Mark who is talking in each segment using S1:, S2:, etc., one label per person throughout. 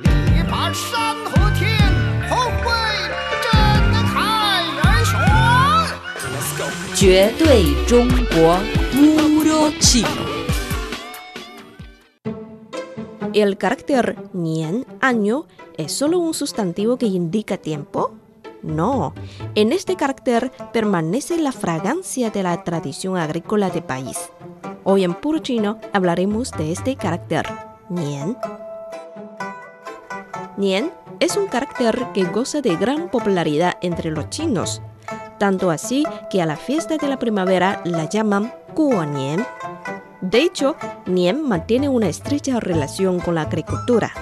S1: 力拔山河天，宏伟震撼人群。
S2: 绝对中国。
S3: Puro chino.
S4: ¿El carácter nian, año, es solo un sustantivo que indica tiempo? No, en este carácter permanece la fragancia de la tradición agrícola del país. Hoy en Puro Chino hablaremos de este carácter, nian. Nian es un carácter que goza de gran popularidad entre los chinos, tanto así que a la fiesta de la primavera la llaman Guo Nian. De hecho, Nian mantiene una estrecha relación con la agricultura.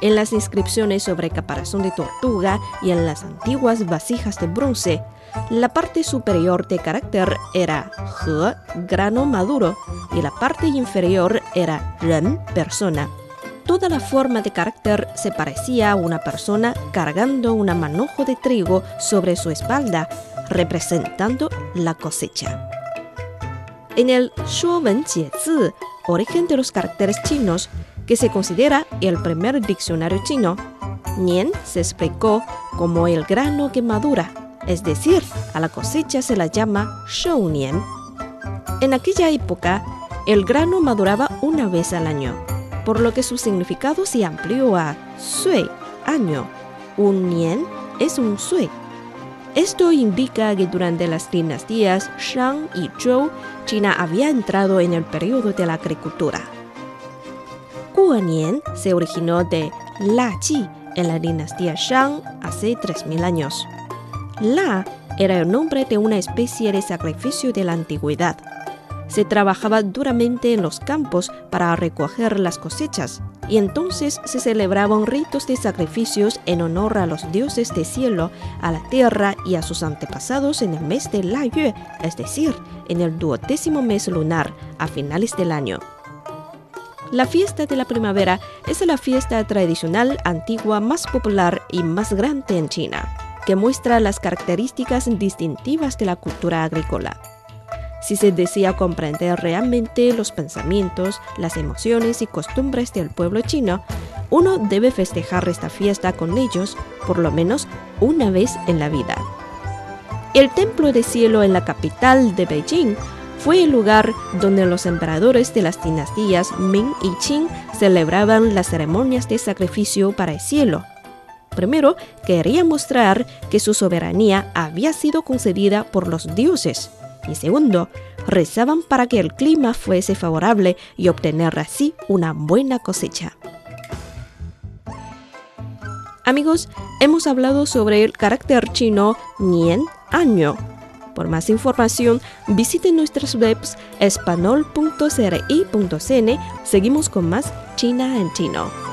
S4: En las inscripciones sobre caparazón de tortuga y en las antiguas vasijas de bronce, la parte superior de carácter era He, grano maduro, y la parte inferior era Ren, persona. Toda la forma de carácter se parecía a una persona cargando un manojo de trigo sobre su espalda, representando la cosecha. En el Shuowen Jiezi, origen de los caracteres chinos, que se considera el primer diccionario chino, Nian se explicó como el grano que madura, es decir, a la cosecha se la llama Shou Nian. En aquella época, el grano maduraba una vez al año, por lo que su significado se amplió a Sui, año. Un Nian es un Sui. Esto indica que durante las dinastías Shang y Zhou, China había entrado en el periodo de la agricultura. Guanian se originó de La Ji en la dinastía Shang hace 3.000 años. La era el nombre de una especie de sacrificio de la antigüedad. Se trabajaba duramente en los campos para recoger las cosechas y entonces se celebraban ritos de sacrificios en honor a los dioses del cielo, a la tierra y a sus antepasados en el mes de La Yue, es decir, en el duodécimo mes lunar, a finales del año. La fiesta de la primavera es la fiesta tradicional antigua más popular y más grande en China, que muestra las características distintivas de la cultura agrícola. Si se desea comprender realmente los pensamientos, las emociones y costumbres del pueblo chino, uno debe festejar esta fiesta con ellos por lo menos una vez en la vida. El Templo de Cielo en la capital de Beijing fue el lugar donde los emperadores de las dinastías Ming y Qing celebraban las ceremonias de sacrificio para el cielo. Primero, quería mostrar que su soberanía había sido concedida por los dioses. Y segundo, rezaban para que el clima fuese favorable y obtener así una buena cosecha. Amigos, hemos hablado sobre el carácter chino Nian, año. Por más información, visiten nuestras webs espanol.cri.cn. Seguimos con más China en chino.